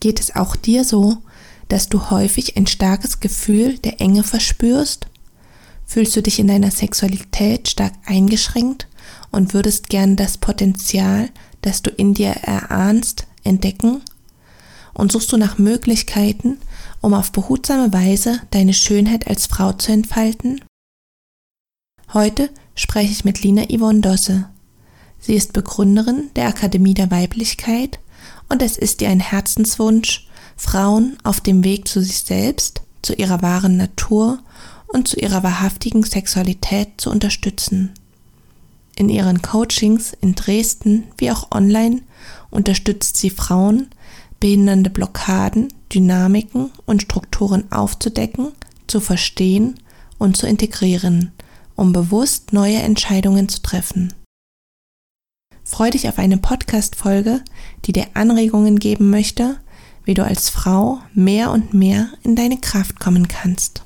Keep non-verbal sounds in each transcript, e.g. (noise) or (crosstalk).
Geht es auch dir so, dass du häufig ein starkes Gefühl der Enge verspürst? Fühlst du dich in deiner Sexualität stark eingeschränkt und würdest gern das Potenzial, das du in dir erahnst, entdecken? Und suchst du nach Möglichkeiten, um auf behutsame Weise deine Schönheit als Frau zu entfalten? Heute spreche ich mit Lina Yvonne Dosse. Sie ist Begründerin der Akademie der Weiblichkeit und es ist ihr ein Herzenswunsch, Frauen auf dem Weg zu sich selbst, zu ihrer wahren Natur und zu ihrer wahrhaftigen Sexualität zu unterstützen. In ihren Coachings in Dresden wie auch online unterstützt sie Frauen, behindernde Blockaden, Dynamiken und Strukturen aufzudecken, zu verstehen und zu integrieren, um bewusst neue Entscheidungen zu treffen. Freu dich auf eine Podcast-Folge, die dir Anregungen geben möchte, wie du als Frau mehr und mehr in deine Kraft kommen kannst.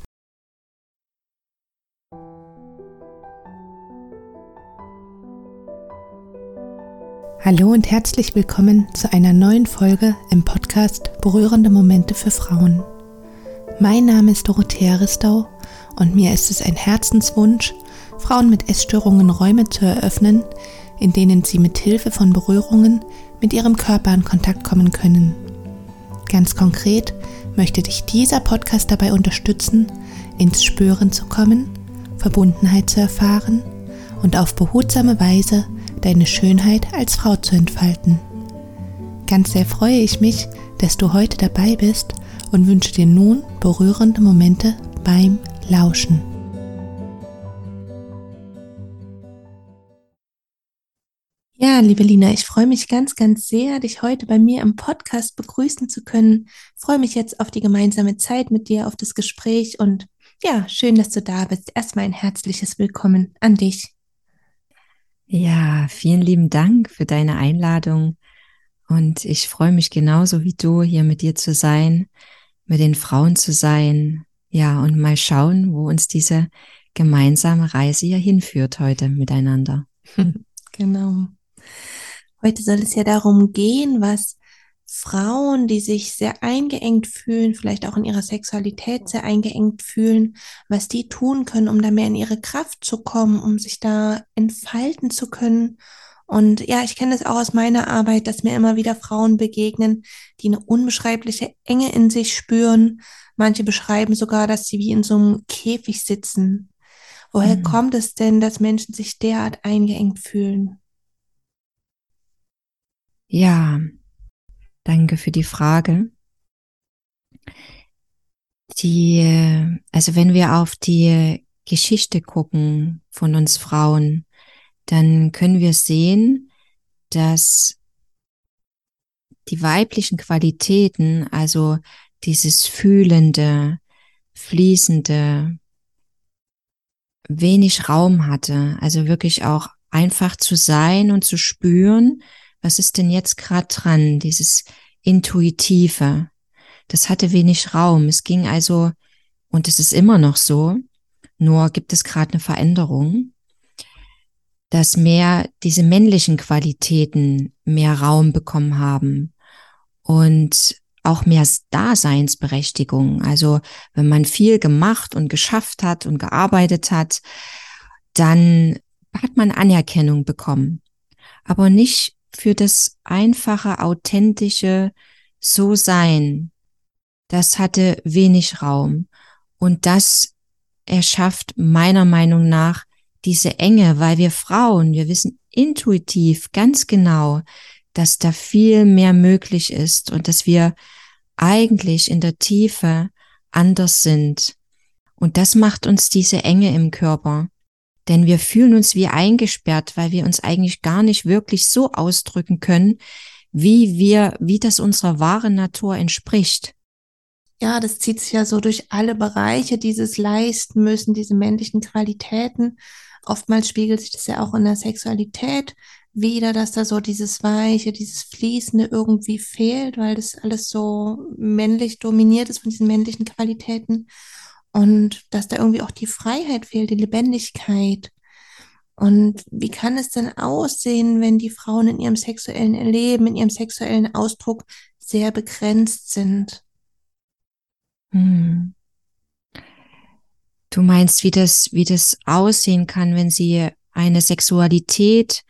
Hallo und herzlich willkommen zu einer neuen Folge im Podcast Berührende Momente für Frauen. Mein Name ist Dorothea Ristau und mir ist es ein Herzenswunsch, Frauen mit Essstörungen Räume zu eröffnen, in denen sie mit Hilfe von Berührungen mit ihrem Körper in Kontakt kommen können. Ganz konkret möchte dich dieser Podcast dabei unterstützen, ins Spüren zu kommen, Verbundenheit zu erfahren und auf behutsame Weise deine Schönheit als Frau zu entfalten. Ganz sehr freue ich mich, dass du heute dabei bist und wünsche dir nun berührende Momente beim Lauschen. Ja, liebe Lina, ich freue mich ganz, ganz sehr, dich heute bei mir im Podcast begrüßen zu können. Ich freue mich jetzt auf die gemeinsame Zeit mit dir, auf das Gespräch und ja, schön, dass du da bist. Erstmal ein herzliches Willkommen an dich. Ja, vielen lieben Dank für deine Einladung. Und ich freue mich genauso wie du, hier mit dir zu sein, mit den Frauen zu sein. Ja, und mal schauen, wo uns diese gemeinsame Reise hier hinführt heute miteinander. (laughs) genau. Heute soll es ja darum gehen, was Frauen, die sich sehr eingeengt fühlen, vielleicht auch in ihrer Sexualität sehr eingeengt fühlen, was die tun können, um da mehr in ihre Kraft zu kommen, um sich da entfalten zu können. Und ja, ich kenne es auch aus meiner Arbeit, dass mir immer wieder Frauen begegnen, die eine unbeschreibliche Enge in sich spüren. Manche beschreiben sogar, dass sie wie in so einem Käfig sitzen. Woher mhm. kommt es denn, dass Menschen sich derart eingeengt fühlen? Ja, Danke für die Frage. Die, also wenn wir auf die Geschichte gucken von uns Frauen, dann können wir sehen, dass die weiblichen Qualitäten, also dieses fühlende, fließende, wenig Raum hatte, also wirklich auch einfach zu sein und zu spüren, was ist denn jetzt gerade dran, dieses Intuitive. Das hatte wenig Raum. Es ging also, und es ist immer noch so, nur gibt es gerade eine Veränderung, dass mehr diese männlichen Qualitäten mehr Raum bekommen haben und auch mehr Daseinsberechtigung. Also wenn man viel gemacht und geschafft hat und gearbeitet hat, dann hat man Anerkennung bekommen. Aber nicht für das einfache, authentische So-Sein, das hatte wenig Raum. Und das erschafft meiner Meinung nach diese Enge, weil wir Frauen, wir wissen intuitiv ganz genau, dass da viel mehr möglich ist und dass wir eigentlich in der Tiefe anders sind. Und das macht uns diese Enge im Körper. Denn wir fühlen uns wie eingesperrt, weil wir uns eigentlich gar nicht wirklich so ausdrücken können, wie wir, wie das unserer wahren Natur entspricht. Ja, das zieht sich ja so durch alle Bereiche, dieses leisten müssen, diese männlichen Qualitäten. Oftmals spiegelt sich das ja auch in der Sexualität wieder, dass da so dieses Weiche, dieses Fließende irgendwie fehlt, weil das alles so männlich dominiert ist von diesen männlichen Qualitäten. Und dass da irgendwie auch die Freiheit fehlt, die Lebendigkeit. Und wie kann es denn aussehen, wenn die Frauen in ihrem sexuellen Erleben, in ihrem sexuellen Ausdruck sehr begrenzt sind. Hm. Du meinst, wie das, wie das aussehen kann, wenn sie eine Sexualität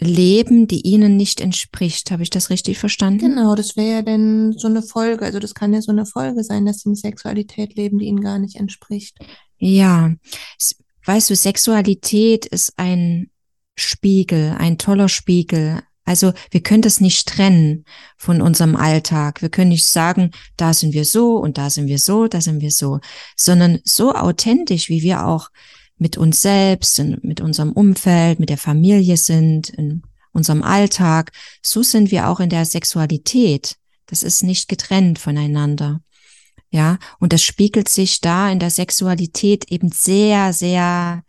leben, die ihnen nicht entspricht. Habe ich das richtig verstanden? Genau, das wäre ja dann so eine Folge. Also das kann ja so eine Folge sein, dass sie eine Sexualität leben, die ihnen gar nicht entspricht. Ja, weißt du, Sexualität ist ein Spiegel, ein toller Spiegel. Also wir können das nicht trennen von unserem Alltag. Wir können nicht sagen, da sind wir so und da sind wir so, da sind wir so, sondern so authentisch, wie wir auch mit uns selbst, mit unserem Umfeld, mit der Familie sind, in unserem Alltag, so sind wir auch in der Sexualität. Das ist nicht getrennt voneinander. Ja, und das spiegelt sich da in der Sexualität eben sehr, sehr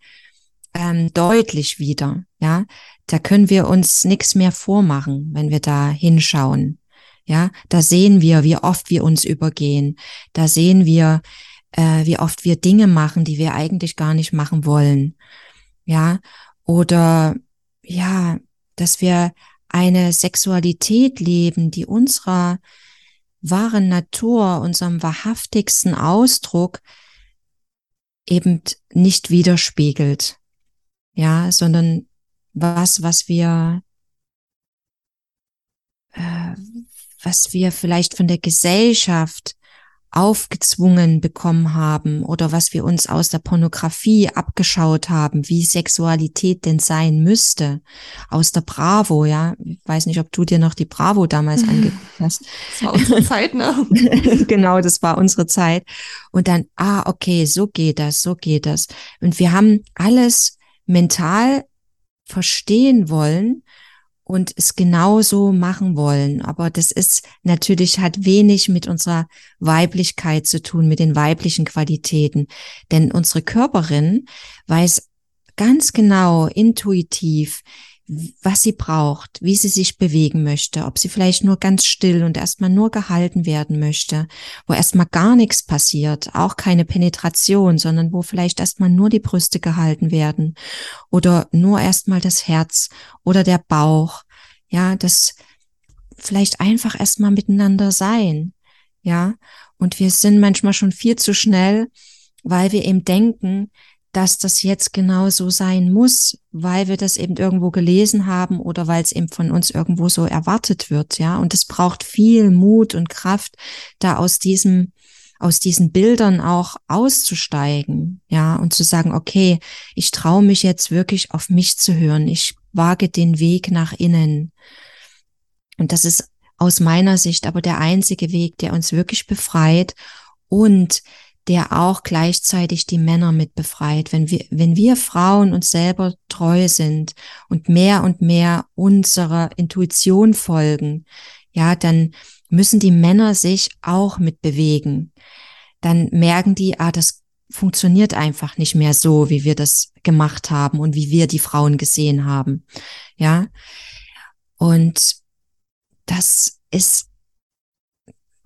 ähm, deutlich wieder. Ja, da können wir uns nichts mehr vormachen, wenn wir da hinschauen. Ja, da sehen wir, wie oft wir uns übergehen. Da sehen wir, äh, wie oft wir Dinge machen, die wir eigentlich gar nicht machen wollen. Ja, oder ja, dass wir eine Sexualität leben, die unserer wahren Natur, unserem wahrhaftigsten Ausdruck eben nicht widerspiegelt. Ja, sondern was, was wir, äh, was wir vielleicht von der Gesellschaft aufgezwungen bekommen haben oder was wir uns aus der Pornografie abgeschaut haben, wie Sexualität denn sein müsste, aus der Bravo, ja. Ich weiß nicht, ob du dir noch die Bravo damals (laughs) angeguckt hast. Das war unsere Zeit, ne? (laughs) genau, das war unsere Zeit. Und dann, ah, okay, so geht das, so geht das. Und wir haben alles mental verstehen wollen und es genauso machen wollen. Aber das ist natürlich, hat wenig mit unserer Weiblichkeit zu tun, mit den weiblichen Qualitäten. Denn unsere Körperin weiß ganz genau, intuitiv, was sie braucht, wie sie sich bewegen möchte, ob sie vielleicht nur ganz still und erstmal nur gehalten werden möchte, wo erstmal gar nichts passiert, auch keine Penetration, sondern wo vielleicht erstmal nur die Brüste gehalten werden oder nur erstmal das Herz oder der Bauch, ja, das vielleicht einfach erstmal miteinander sein, ja, und wir sind manchmal schon viel zu schnell, weil wir eben denken, dass das jetzt genau so sein muss, weil wir das eben irgendwo gelesen haben oder weil es eben von uns irgendwo so erwartet wird, ja. Und es braucht viel Mut und Kraft, da aus diesem, aus diesen Bildern auch auszusteigen, ja, und zu sagen, okay, ich traue mich jetzt wirklich auf mich zu hören. Ich wage den Weg nach innen. Und das ist aus meiner Sicht aber der einzige Weg, der uns wirklich befreit und der auch gleichzeitig die Männer mit befreit. Wenn wir, wenn wir Frauen uns selber treu sind und mehr und mehr unserer Intuition folgen, ja, dann müssen die Männer sich auch mit bewegen. Dann merken die, ah, das funktioniert einfach nicht mehr so, wie wir das gemacht haben und wie wir die Frauen gesehen haben. Ja. Und das ist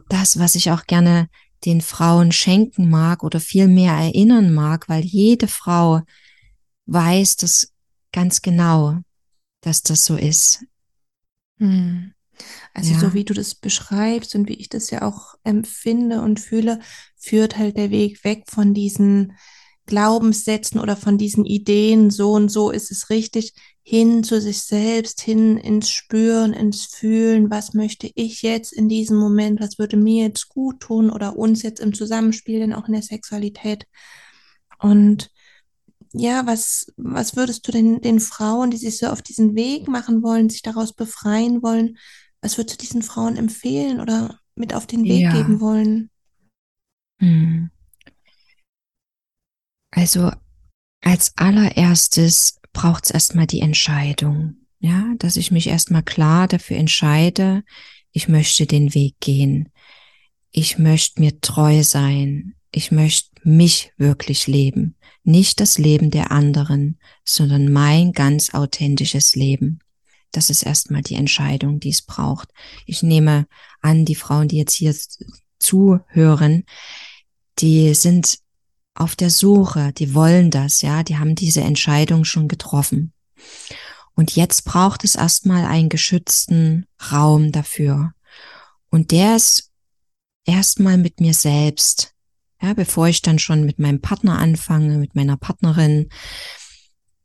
das, was ich auch gerne den Frauen schenken mag oder viel mehr erinnern mag, weil jede Frau weiß das ganz genau, dass das so ist. Hm. Also ja. so wie du das beschreibst und wie ich das ja auch empfinde und fühle, führt halt der Weg weg von diesen Glaubenssätzen oder von diesen Ideen, so und so ist es richtig, hin zu sich selbst, hin ins Spüren, ins Fühlen, was möchte ich jetzt in diesem Moment, was würde mir jetzt gut tun oder uns jetzt im Zusammenspiel, denn auch in der Sexualität. Und ja, was, was würdest du denn den Frauen, die sich so auf diesen Weg machen wollen, sich daraus befreien wollen, was würdest du diesen Frauen empfehlen oder mit auf den Weg ja. geben wollen? Hm. Also als allererstes braucht es erstmal die Entscheidung. Ja, dass ich mich erstmal klar dafür entscheide, ich möchte den Weg gehen. Ich möchte mir treu sein. Ich möchte mich wirklich leben. Nicht das Leben der anderen, sondern mein ganz authentisches Leben. Das ist erstmal die Entscheidung, die es braucht. Ich nehme an, die Frauen, die jetzt hier zuhören, die sind auf der Suche, die wollen das, ja, die haben diese Entscheidung schon getroffen. Und jetzt braucht es erstmal einen geschützten Raum dafür. Und der ist erstmal mit mir selbst. Ja, bevor ich dann schon mit meinem Partner anfange, mit meiner Partnerin,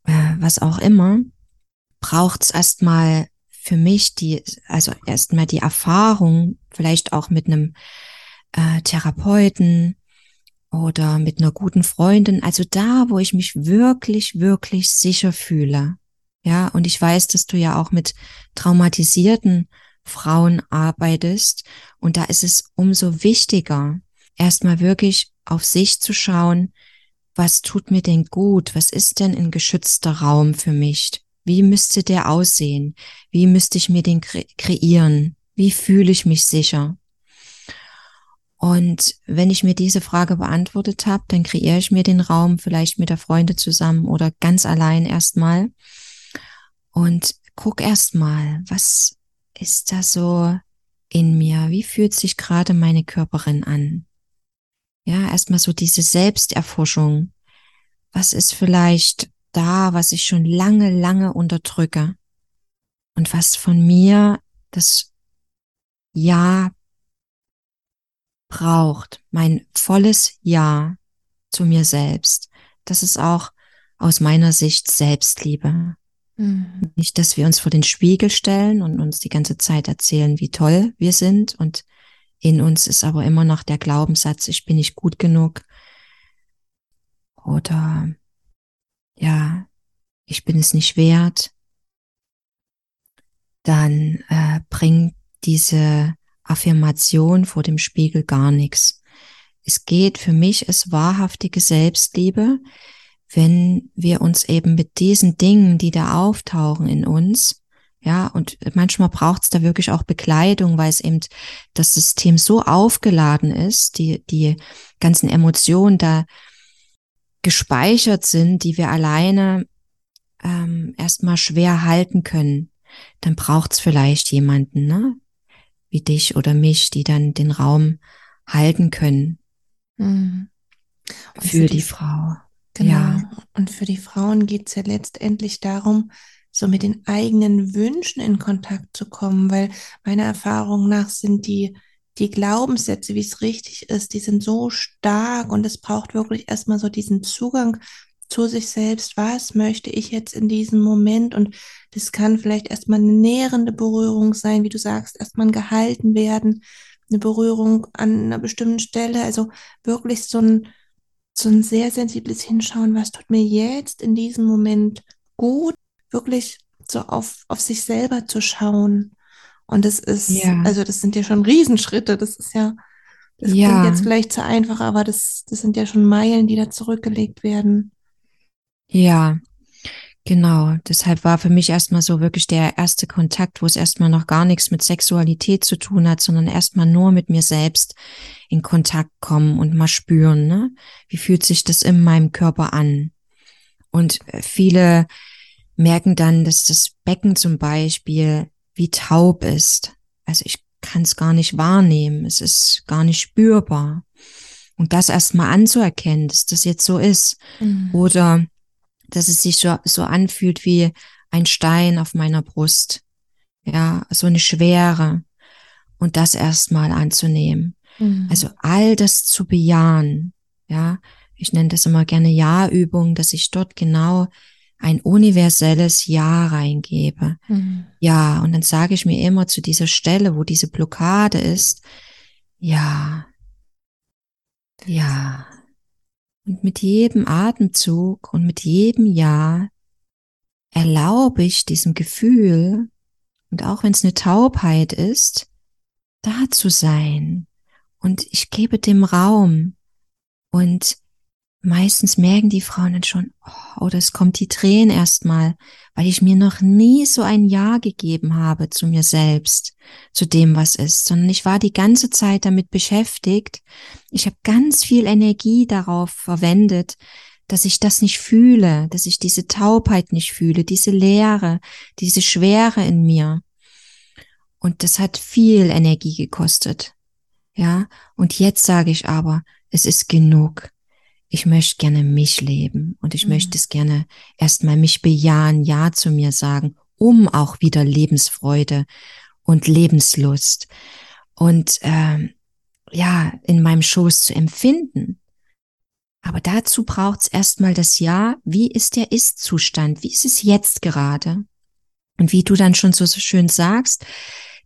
äh, was auch immer, braucht es erstmal für mich die, also erstmal die Erfahrung, vielleicht auch mit einem äh, Therapeuten oder mit einer guten Freundin, also da, wo ich mich wirklich, wirklich sicher fühle. Ja, und ich weiß, dass du ja auch mit traumatisierten Frauen arbeitest. Und da ist es umso wichtiger, erstmal wirklich auf sich zu schauen, was tut mir denn gut? Was ist denn ein geschützter Raum für mich? Wie müsste der aussehen? Wie müsste ich mir den kre kreieren? Wie fühle ich mich sicher? Und wenn ich mir diese Frage beantwortet habe, dann kreiere ich mir den Raum vielleicht mit der Freunde zusammen oder ganz allein erstmal und guck erstmal, was ist da so in mir? Wie fühlt sich gerade meine Körperin an? Ja, erstmal so diese Selbsterforschung. Was ist vielleicht da, was ich schon lange, lange unterdrücke? Und was von mir das Ja braucht, mein volles Ja zu mir selbst. Das ist auch aus meiner Sicht Selbstliebe. Mhm. Nicht, dass wir uns vor den Spiegel stellen und uns die ganze Zeit erzählen, wie toll wir sind. Und in uns ist aber immer noch der Glaubenssatz, ich bin nicht gut genug. Oder ja, ich bin es nicht wert. Dann äh, bringt diese Affirmation vor dem Spiegel gar nichts. Es geht für mich es wahrhaftige Selbstliebe, wenn wir uns eben mit diesen Dingen, die da auftauchen in uns, ja, und manchmal braucht es da wirklich auch Bekleidung, weil es eben das System so aufgeladen ist, die, die ganzen Emotionen da gespeichert sind, die wir alleine ähm, erstmal schwer halten können. Dann braucht es vielleicht jemanden, ne? Wie dich oder mich, die dann den Raum halten können mhm. für, die, die, Frau. Genau. Ja. Und für die Frauen geht es ja letztendlich darum, so mit den eigenen Wünschen in Kontakt zu kommen, weil meiner Erfahrung nach sind die, die Glaubenssätze, wie es richtig ist, die sind so stark und es braucht wirklich erstmal so diesen Zugang zu sich selbst, was möchte ich jetzt in diesem Moment und das kann vielleicht erstmal eine nährende Berührung sein, wie du sagst, erstmal gehalten werden, eine Berührung an einer bestimmten Stelle, also wirklich so ein, so ein sehr sensibles Hinschauen, was tut mir jetzt in diesem Moment gut, wirklich so auf, auf sich selber zu schauen. Und das ist, ja. also das sind ja schon Riesenschritte, das ist ja, das ja. klingt jetzt vielleicht zu einfach, aber das, das sind ja schon Meilen, die da zurückgelegt werden. Ja, genau. Deshalb war für mich erstmal so wirklich der erste Kontakt, wo es erstmal noch gar nichts mit Sexualität zu tun hat, sondern erstmal nur mit mir selbst in Kontakt kommen und mal spüren, ne? Wie fühlt sich das in meinem Körper an? Und äh, viele merken dann, dass das Becken zum Beispiel wie taub ist. Also ich kann es gar nicht wahrnehmen. Es ist gar nicht spürbar. Und das erstmal anzuerkennen, dass das jetzt so ist. Mhm. Oder dass es sich so, so anfühlt wie ein Stein auf meiner Brust. Ja, so eine Schwere. Und das erstmal anzunehmen. Mhm. Also all das zu bejahen. Ja, ich nenne das immer gerne Ja-Übung, dass ich dort genau ein universelles Ja reingebe. Mhm. Ja, und dann sage ich mir immer zu dieser Stelle, wo diese Blockade ist, ja, ja, und mit jedem Atemzug und mit jedem Ja erlaube ich diesem Gefühl, und auch wenn es eine Taubheit ist, da zu sein. Und ich gebe dem Raum. Und meistens merken die Frauen dann schon, oh, oder es kommt die Tränen erstmal, weil ich mir noch nie so ein Ja gegeben habe zu mir selbst, zu dem, was ist, sondern ich war die ganze Zeit damit beschäftigt. Ich habe ganz viel Energie darauf verwendet, dass ich das nicht fühle, dass ich diese Taubheit nicht fühle, diese Leere, diese Schwere in mir. Und das hat viel Energie gekostet. Ja, und jetzt sage ich aber, es ist genug ich möchte gerne mich leben und ich mhm. möchte es gerne erstmal mich bejahen, Ja zu mir sagen, um auch wieder Lebensfreude und Lebenslust und ähm, ja, in meinem Schoß zu empfinden. Aber dazu braucht es erstmal das Ja, wie ist der Ist-Zustand, wie ist es jetzt gerade? Und wie du dann schon so, so schön sagst,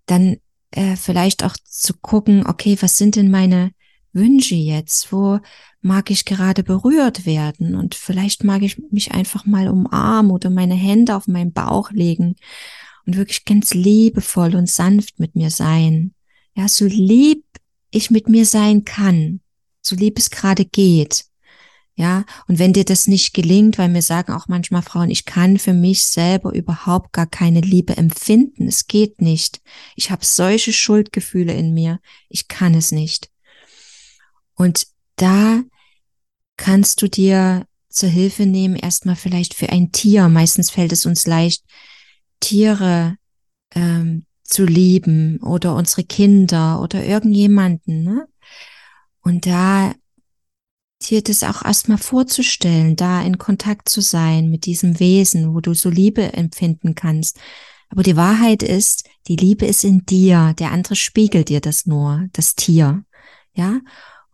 dann äh, vielleicht auch zu gucken, okay, was sind denn meine Wünsche jetzt? Wo mag ich gerade berührt werden? Und vielleicht mag ich mich einfach mal umarmen oder meine Hände auf meinen Bauch legen und wirklich ganz liebevoll und sanft mit mir sein. Ja, so lieb ich mit mir sein kann, so lieb es gerade geht. Ja, und wenn dir das nicht gelingt, weil mir sagen auch manchmal Frauen, ich kann für mich selber überhaupt gar keine Liebe empfinden. Es geht nicht. Ich habe solche Schuldgefühle in mir. Ich kann es nicht. Und da kannst du dir zur Hilfe nehmen, erstmal vielleicht für ein Tier. Meistens fällt es uns leicht, Tiere ähm, zu lieben oder unsere Kinder oder irgendjemanden. Ne? Und da dir das auch erstmal vorzustellen, da in Kontakt zu sein mit diesem Wesen, wo du so Liebe empfinden kannst. Aber die Wahrheit ist, die Liebe ist in dir, der andere spiegelt dir das nur, das Tier. Ja?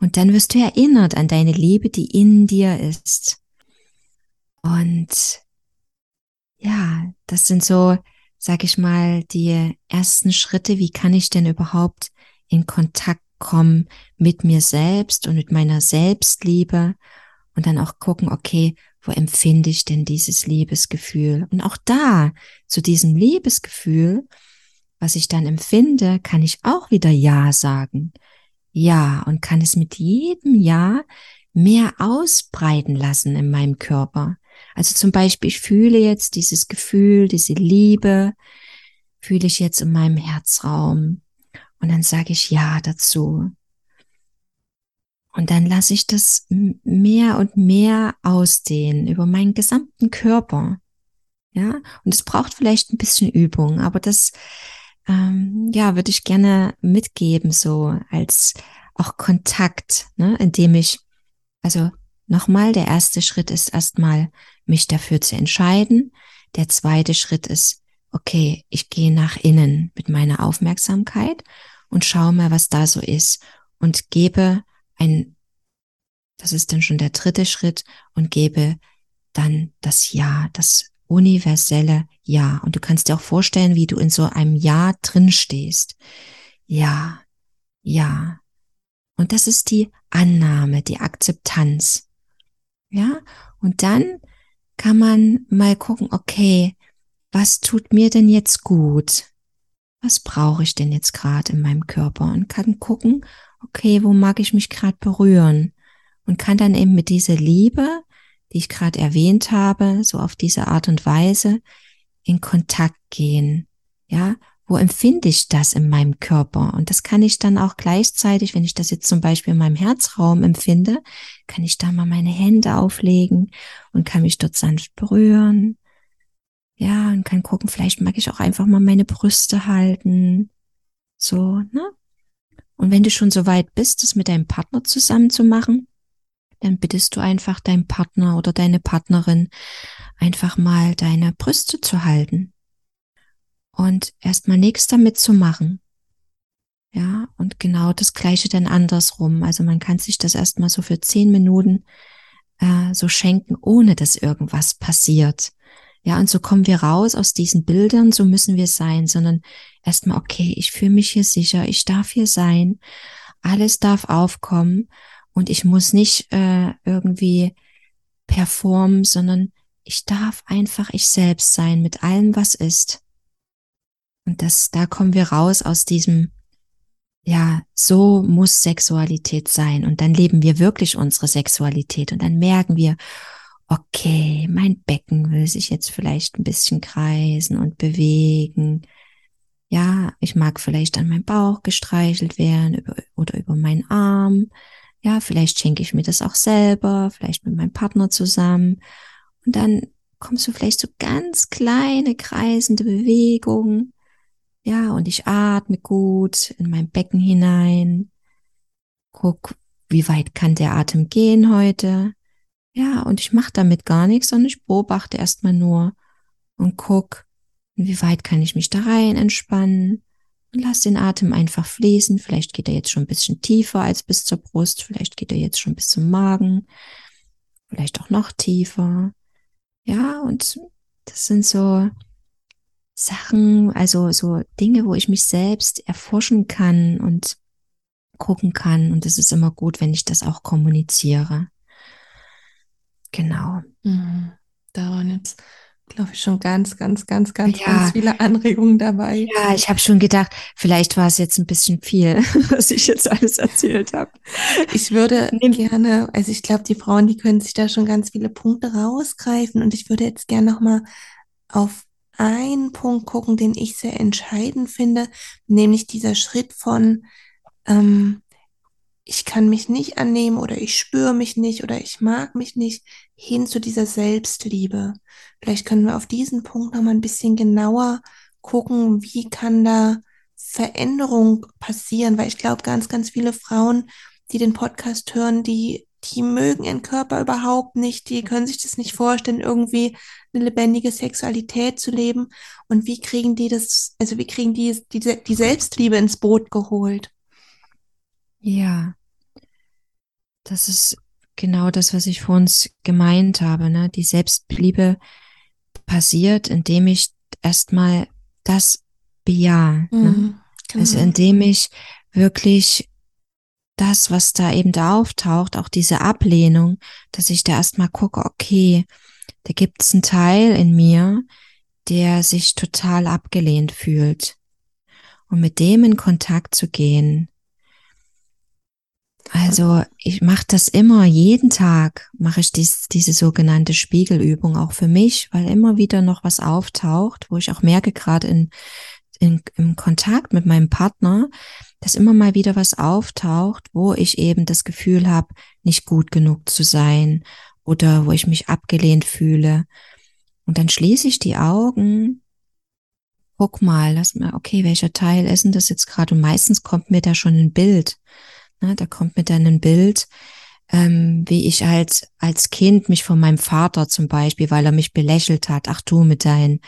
Und dann wirst du erinnert an deine Liebe, die in dir ist. Und ja, das sind so, sag ich mal, die ersten Schritte. Wie kann ich denn überhaupt in Kontakt kommen mit mir selbst und mit meiner Selbstliebe und dann auch gucken, okay, wo empfinde ich denn dieses Liebesgefühl? Und auch da, zu diesem Liebesgefühl, was ich dann empfinde, kann ich auch wieder Ja sagen. Ja, und kann es mit jedem Ja mehr ausbreiten lassen in meinem Körper. Also zum Beispiel, ich fühle jetzt dieses Gefühl, diese Liebe, fühle ich jetzt in meinem Herzraum. Und dann sage ich Ja dazu. Und dann lasse ich das mehr und mehr ausdehnen über meinen gesamten Körper. Ja, und es braucht vielleicht ein bisschen Übung, aber das ähm, ja, würde ich gerne mitgeben, so als auch Kontakt, ne, indem ich, also nochmal, der erste Schritt ist erstmal, mich dafür zu entscheiden. Der zweite Schritt ist, okay, ich gehe nach innen mit meiner Aufmerksamkeit und schaue mal, was da so ist und gebe ein, das ist dann schon der dritte Schritt und gebe dann das Ja, das universelle Ja. Und du kannst dir auch vorstellen, wie du in so einem Ja drin stehst. Ja, ja. Und das ist die Annahme, die Akzeptanz. Ja, und dann kann man mal gucken, okay, was tut mir denn jetzt gut? Was brauche ich denn jetzt gerade in meinem Körper? Und kann gucken, okay, wo mag ich mich gerade berühren? Und kann dann eben mit dieser Liebe die ich gerade erwähnt habe, so auf diese Art und Weise in Kontakt gehen. Ja, wo empfinde ich das in meinem Körper? Und das kann ich dann auch gleichzeitig, wenn ich das jetzt zum Beispiel in meinem Herzraum empfinde, kann ich da mal meine Hände auflegen und kann mich dort sanft berühren. Ja, und kann gucken, vielleicht mag ich auch einfach mal meine Brüste halten. So, ne? Und wenn du schon so weit bist, das mit deinem Partner zusammen zu machen, dann bittest du einfach deinen Partner oder deine Partnerin einfach mal deine Brüste zu halten und erstmal nichts damit zu machen. Ja, und genau das gleiche dann andersrum. Also man kann sich das erstmal so für zehn Minuten äh, so schenken, ohne dass irgendwas passiert. Ja, und so kommen wir raus aus diesen Bildern, so müssen wir sein, sondern erstmal, okay, ich fühle mich hier sicher, ich darf hier sein, alles darf aufkommen und ich muss nicht äh, irgendwie performen, sondern ich darf einfach ich selbst sein mit allem, was ist. Und das, da kommen wir raus aus diesem, ja, so muss Sexualität sein. Und dann leben wir wirklich unsere Sexualität und dann merken wir, okay, mein Becken will sich jetzt vielleicht ein bisschen kreisen und bewegen. Ja, ich mag vielleicht an meinem Bauch gestreichelt werden oder über meinen Arm. Ja, vielleicht schenke ich mir das auch selber, vielleicht mit meinem Partner zusammen. Und dann kommst du vielleicht so ganz kleine kreisende Bewegungen. Ja, und ich atme gut in mein Becken hinein. Guck, wie weit kann der Atem gehen heute? Ja, und ich mache damit gar nichts, sondern ich beobachte erstmal nur und guck, wie weit kann ich mich da rein entspannen Und lass den Atem einfach fließen. Vielleicht geht er jetzt schon ein bisschen tiefer als bis zur Brust. Vielleicht geht er jetzt schon bis zum Magen. Vielleicht auch noch tiefer. Ja, und das sind so Sachen, also so Dinge, wo ich mich selbst erforschen kann und gucken kann. Und es ist immer gut, wenn ich das auch kommuniziere. Genau. Mhm. Da waren jetzt, glaube ich, schon ganz, ganz, ganz, ganz, ja. ganz viele Anregungen dabei. Ja, ich habe schon gedacht, vielleicht war es jetzt ein bisschen viel, (laughs) was ich jetzt alles erzählt habe. Ich würde gerne, also ich glaube, die Frauen, die können sich da schon ganz viele Punkte rausgreifen und ich würde jetzt gerne nochmal auf einen Punkt gucken, den ich sehr entscheidend finde, nämlich dieser Schritt von ähm, ich kann mich nicht annehmen oder ich spüre mich nicht oder ich mag mich nicht, hin zu dieser Selbstliebe. Vielleicht können wir auf diesen Punkt nochmal ein bisschen genauer gucken, wie kann da Veränderung passieren, weil ich glaube, ganz, ganz viele Frauen, die den Podcast hören, die, die mögen ihren Körper überhaupt nicht, die können sich das nicht vorstellen, irgendwie eine lebendige Sexualität zu leben. Und wie kriegen die das, also wie kriegen die die, die Selbstliebe ins Boot geholt? Ja, das ist genau das, was ich vor uns gemeint habe. Ne? Die Selbstliebe passiert, indem ich erstmal das bejahe. Ne? Mhm, ne? genau. Also indem ich wirklich das, was da eben da auftaucht, auch diese Ablehnung, dass ich da erstmal gucke, okay, da gibt es einen Teil in mir, der sich total abgelehnt fühlt. Und mit dem in Kontakt zu gehen, also ich mache das immer, jeden Tag mache ich dies, diese sogenannte Spiegelübung auch für mich, weil immer wieder noch was auftaucht, wo ich auch merke, gerade in, in, im Kontakt mit meinem Partner, dass immer mal wieder was auftaucht, wo ich eben das Gefühl habe, nicht gut genug zu sein oder wo ich mich abgelehnt fühle. Und dann schließe ich die Augen, guck mal, lass mir, okay, welcher Teil ist denn das jetzt gerade? Und meistens kommt mir da schon ein Bild Ne, da kommt mir dann ein Bild, ähm, wie ich als, als Kind mich von meinem Vater zum Beispiel, weil er mich belächelt hat, ach du mit deinen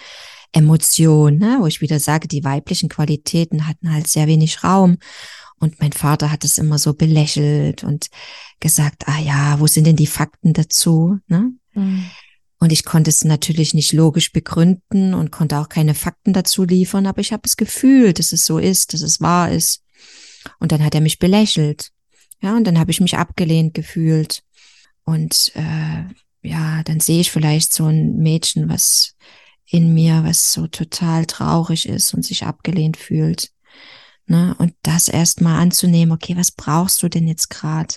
Emotionen, ne, wo ich wieder sage, die weiblichen Qualitäten hatten halt sehr wenig Raum. Und mein Vater hat es immer so belächelt und gesagt, ah ja, wo sind denn die Fakten dazu? Ne? Mhm. Und ich konnte es natürlich nicht logisch begründen und konnte auch keine Fakten dazu liefern, aber ich habe es gefühlt, dass es so ist, dass es wahr ist. Und dann hat er mich belächelt. Ja, und dann habe ich mich abgelehnt gefühlt. Und äh, ja, dann sehe ich vielleicht so ein Mädchen, was in mir, was so total traurig ist und sich abgelehnt fühlt. Ne? Und das erstmal anzunehmen, okay, was brauchst du denn jetzt gerade?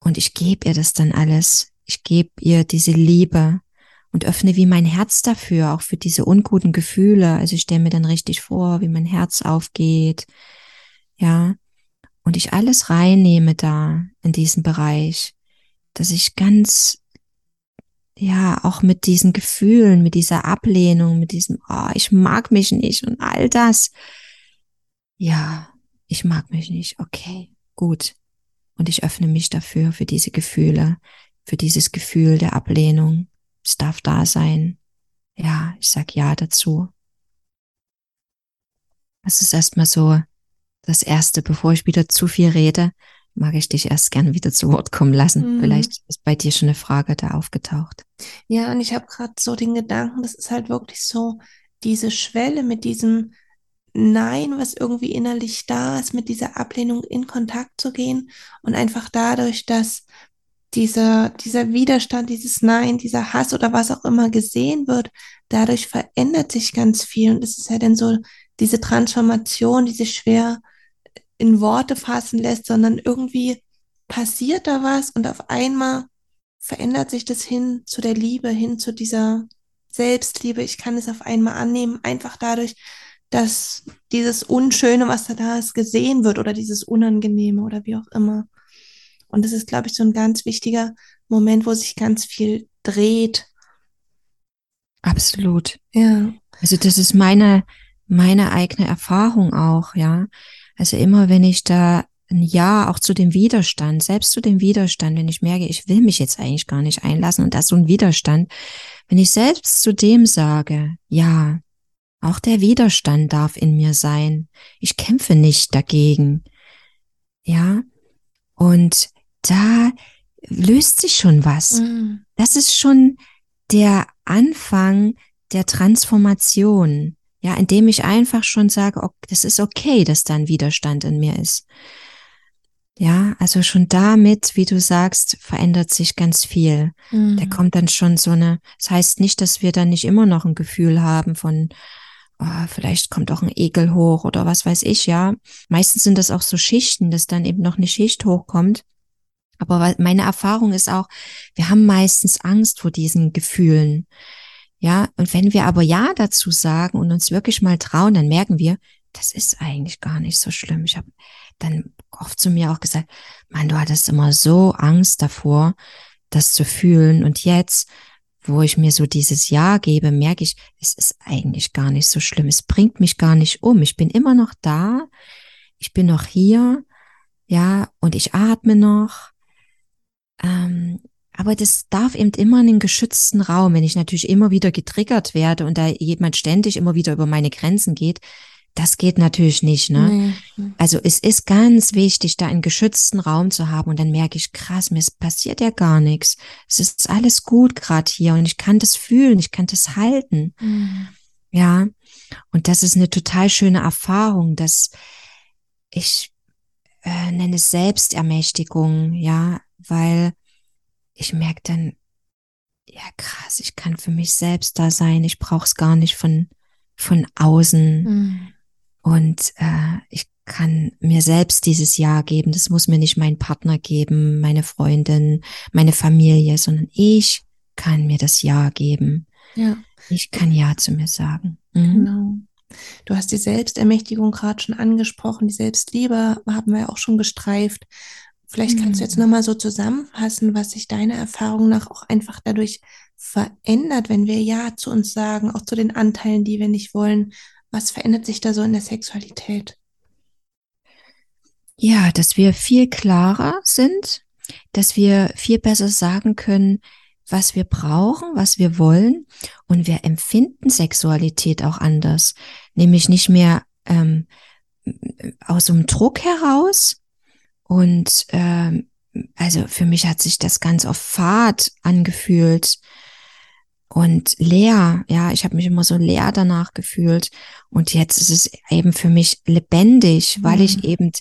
Und ich gebe ihr das dann alles. Ich gebe ihr diese Liebe und öffne wie mein Herz dafür, auch für diese unguten Gefühle. Also ich stelle mir dann richtig vor, wie mein Herz aufgeht, ja, und ich alles reinnehme da in diesen Bereich, dass ich ganz, ja, auch mit diesen Gefühlen, mit dieser Ablehnung, mit diesem, oh, ich mag mich nicht und all das, ja, ich mag mich nicht, okay, gut. Und ich öffne mich dafür, für diese Gefühle, für dieses Gefühl der Ablehnung. Es darf da sein. Ja, ich sag ja dazu. Das ist erstmal so das Erste, bevor ich wieder zu viel rede, mag ich dich erst gern wieder zu Wort kommen lassen. Mhm. Vielleicht ist bei dir schon eine Frage da aufgetaucht. Ja, und ich habe gerade so den Gedanken, das ist halt wirklich so diese Schwelle mit diesem Nein, was irgendwie innerlich da ist, mit dieser Ablehnung in Kontakt zu gehen und einfach dadurch, dass dieser, dieser Widerstand, dieses Nein, dieser Hass oder was auch immer gesehen wird, dadurch verändert sich ganz viel. Und es ist ja dann so diese Transformation, diese schwer in Worte fassen lässt, sondern irgendwie passiert da was und auf einmal verändert sich das hin zu der Liebe, hin zu dieser Selbstliebe. Ich kann es auf einmal annehmen, einfach dadurch, dass dieses Unschöne, was da da ist, gesehen wird oder dieses Unangenehme oder wie auch immer. Und das ist, glaube ich, so ein ganz wichtiger Moment, wo sich ganz viel dreht. Absolut. Ja. Also das ist meine, meine eigene Erfahrung auch, ja. Also immer wenn ich da ein Ja auch zu dem Widerstand, selbst zu dem Widerstand, wenn ich merke, ich will mich jetzt eigentlich gar nicht einlassen und da ist so ein Widerstand, wenn ich selbst zu dem sage, ja, Auch der Widerstand darf in mir sein. Ich kämpfe nicht dagegen. Ja. Und da löst sich schon was. Mhm. Das ist schon der Anfang der Transformation. Ja, indem ich einfach schon sage, okay, das ist okay, dass da ein Widerstand in mir ist. Ja, also schon damit, wie du sagst, verändert sich ganz viel. Mhm. Da kommt dann schon so eine, das heißt nicht, dass wir dann nicht immer noch ein Gefühl haben von, oh, vielleicht kommt auch ein Ekel hoch oder was weiß ich, ja. Meistens sind das auch so Schichten, dass dann eben noch eine Schicht hochkommt. Aber meine Erfahrung ist auch, wir haben meistens Angst vor diesen Gefühlen. Ja, und wenn wir aber Ja dazu sagen und uns wirklich mal trauen, dann merken wir, das ist eigentlich gar nicht so schlimm. Ich habe dann oft zu mir auch gesagt, Mann, du hattest immer so Angst davor, das zu fühlen. Und jetzt, wo ich mir so dieses Ja gebe, merke ich, es ist eigentlich gar nicht so schlimm. Es bringt mich gar nicht um. Ich bin immer noch da. Ich bin noch hier. Ja, und ich atme noch. Ähm, aber das darf eben immer in einen geschützten Raum. Wenn ich natürlich immer wieder getriggert werde und da jemand ständig immer wieder über meine Grenzen geht, das geht natürlich nicht, ne? Nee. Also es ist ganz wichtig, da einen geschützten Raum zu haben und dann merke ich, krass, mir passiert ja gar nichts. Es ist alles gut gerade hier und ich kann das fühlen, ich kann das halten. Mhm. Ja, und das ist eine total schöne Erfahrung, dass ich äh, nenne es Selbstermächtigung, ja, weil ich merke dann, ja krass, ich kann für mich selbst da sein, ich brauche es gar nicht von, von außen. Mhm. Und äh, ich kann mir selbst dieses Ja geben. Das muss mir nicht mein Partner geben, meine Freundin, meine Familie, sondern ich kann mir das Ja geben. Ja. Ich kann Ja zu mir sagen. Mhm. Genau. Du hast die Selbstermächtigung gerade schon angesprochen, die Selbstliebe haben wir auch schon gestreift. Vielleicht kannst du jetzt nochmal so zusammenfassen, was sich deiner Erfahrung nach auch einfach dadurch verändert, wenn wir Ja zu uns sagen, auch zu den Anteilen, die wir nicht wollen. Was verändert sich da so in der Sexualität? Ja, dass wir viel klarer sind, dass wir viel besser sagen können, was wir brauchen, was wir wollen. Und wir empfinden Sexualität auch anders. Nämlich nicht mehr ähm, aus einem Druck heraus, und ähm, also für mich hat sich das ganz auf Fahrt angefühlt und leer. Ja, ich habe mich immer so leer danach gefühlt. Und jetzt ist es eben für mich lebendig, weil mhm. ich eben,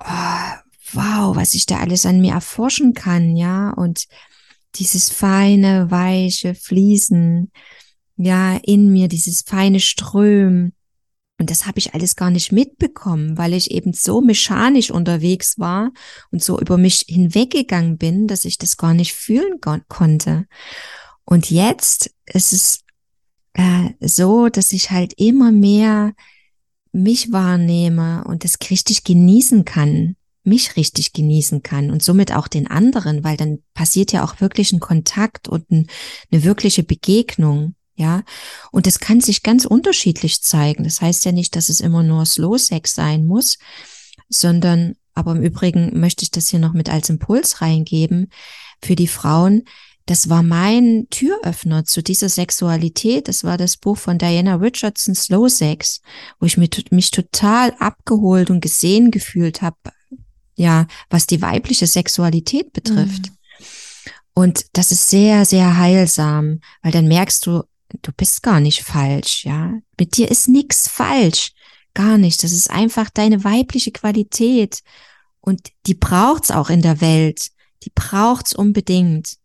oh, wow, was ich da alles an mir erforschen kann, ja. Und dieses feine, weiche Fließen, ja, in mir, dieses feine Strömen. Und das habe ich alles gar nicht mitbekommen, weil ich eben so mechanisch unterwegs war und so über mich hinweggegangen bin, dass ich das gar nicht fühlen konnte. Und jetzt ist es äh, so, dass ich halt immer mehr mich wahrnehme und das richtig genießen kann, mich richtig genießen kann und somit auch den anderen, weil dann passiert ja auch wirklich ein Kontakt und ein, eine wirkliche Begegnung. Ja, und es kann sich ganz unterschiedlich zeigen. Das heißt ja nicht, dass es immer nur Slow Sex sein muss, sondern, aber im Übrigen möchte ich das hier noch mit als Impuls reingeben für die Frauen. Das war mein Türöffner zu dieser Sexualität. Das war das Buch von Diana Richardson, Slow Sex, wo ich mich, mich total abgeholt und gesehen gefühlt habe, ja, was die weibliche Sexualität betrifft. Mhm. Und das ist sehr, sehr heilsam, weil dann merkst du, du bist gar nicht falsch, ja. Mit dir ist nichts falsch. Gar nicht. Das ist einfach deine weibliche Qualität. Und die braucht's auch in der Welt. Die braucht's unbedingt.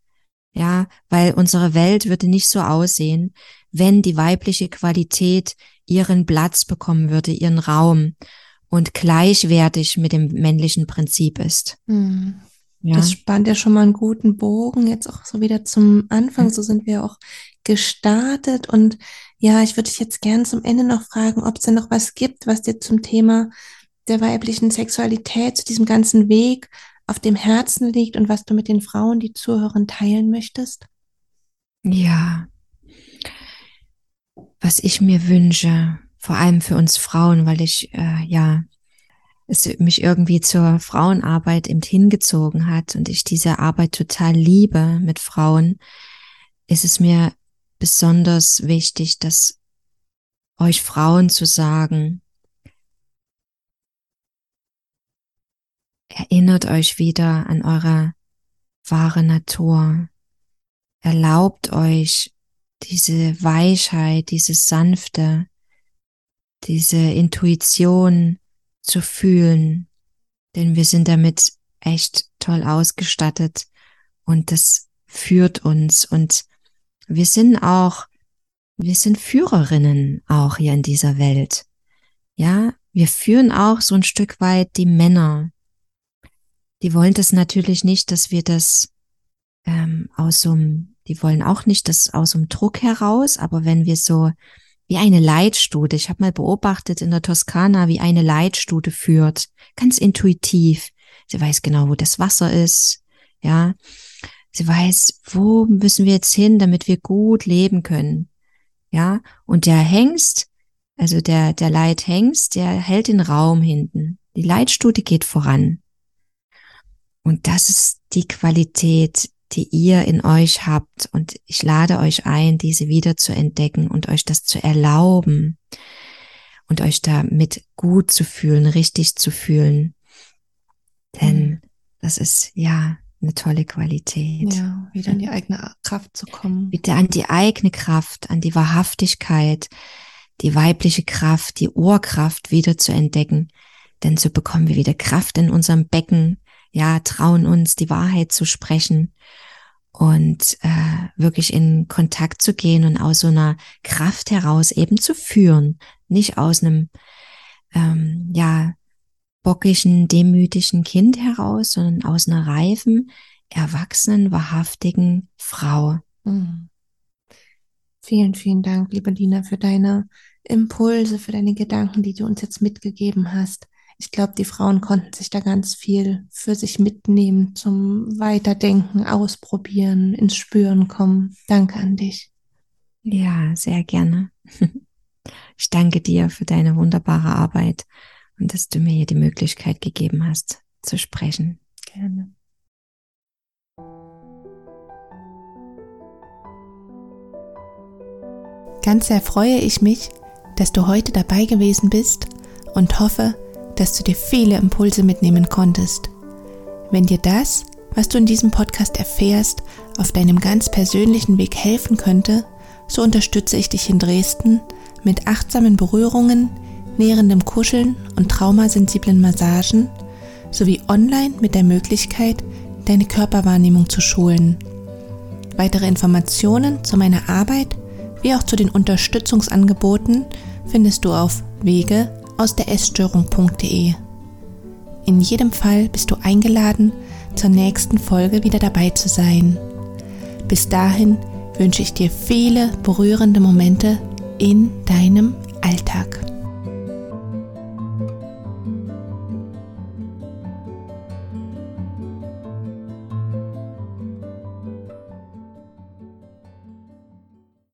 Ja, weil unsere Welt würde nicht so aussehen, wenn die weibliche Qualität ihren Platz bekommen würde, ihren Raum und gleichwertig mit dem männlichen Prinzip ist. Mhm. Ja. Das spannt ja schon mal einen guten Bogen, jetzt auch so wieder zum Anfang. So sind wir auch gestartet. Und ja, ich würde dich jetzt gern zum Ende noch fragen, ob es denn noch was gibt, was dir zum Thema der weiblichen Sexualität, zu diesem ganzen Weg auf dem Herzen liegt und was du mit den Frauen, die zuhören, teilen möchtest? Ja. Was ich mir wünsche, vor allem für uns Frauen, weil ich äh, ja es mich irgendwie zur Frauenarbeit eben hingezogen hat und ich diese Arbeit total liebe mit Frauen, ist es mir besonders wichtig, dass euch Frauen zu sagen, erinnert euch wieder an eure wahre Natur. Erlaubt euch diese Weichheit, dieses Sanfte, diese Intuition zu fühlen, denn wir sind damit echt toll ausgestattet und das führt uns und wir sind auch, wir sind Führerinnen auch hier in dieser Welt. Ja, wir führen auch so ein Stück weit die Männer. Die wollen das natürlich nicht, dass wir das ähm, aus so einem, die wollen auch nicht das aus so einem Druck heraus, aber wenn wir so wie eine Leitstute. Ich habe mal beobachtet in der Toskana, wie eine Leitstute führt, ganz intuitiv. Sie weiß genau, wo das Wasser ist, ja. Sie weiß, wo müssen wir jetzt hin, damit wir gut leben können, ja. Und der Hengst, also der der Leithengst, der hält den Raum hinten. Die Leitstute geht voran. Und das ist die Qualität, die ihr in euch habt. Und ich lade euch ein, diese wieder zu entdecken und euch das zu erlauben und euch damit gut zu fühlen, richtig zu fühlen. Denn mhm. das ist ja eine tolle Qualität. Ja, wieder an die eigene Kraft zu kommen. Wieder an die eigene Kraft, an die Wahrhaftigkeit, die weibliche Kraft, die Ohrkraft wieder zu entdecken. Denn so bekommen wir wieder Kraft in unserem Becken, ja, trauen uns, die Wahrheit zu sprechen und äh, wirklich in Kontakt zu gehen und aus so einer Kraft heraus eben zu führen, nicht aus einem ähm, ja bockigen, demütigen Kind heraus, sondern aus einer reifen, erwachsenen, wahrhaftigen Frau. Mhm. Vielen, vielen Dank, liebe Lina, für deine Impulse, für deine Gedanken, die du uns jetzt mitgegeben hast ich glaube, die Frauen konnten sich da ganz viel für sich mitnehmen zum Weiterdenken, Ausprobieren, ins Spüren kommen. Danke an dich. Ja, sehr gerne. (laughs) Ich danke dir für deine wunderbare Arbeit und dass du mir hier die Möglichkeit gegeben hast, zu sprechen. Gerne. Ganz sehr freue ich mich, dass du heute dabei gewesen bist und hoffe, dass du dir viele Impulse mitnehmen konntest. Wenn dir das, was du in diesem Podcast erfährst, auf deinem ganz persönlichen Weg helfen könnte, so unterstütze ich dich in Dresden mit achtsamen Berührungen, nährendem Kuscheln und traumasensiblen Massagen sowie online mit der Möglichkeit, deine Körperwahrnehmung zu schulen. Weitere Informationen zu meiner Arbeit wie auch zu den Unterstützungsangeboten findest du auf wege aus der Essstörung.de. In jedem Fall bist du eingeladen, zur nächsten Folge wieder dabei zu sein. Bis dahin wünsche ich dir viele berührende Momente in deinem Alltag.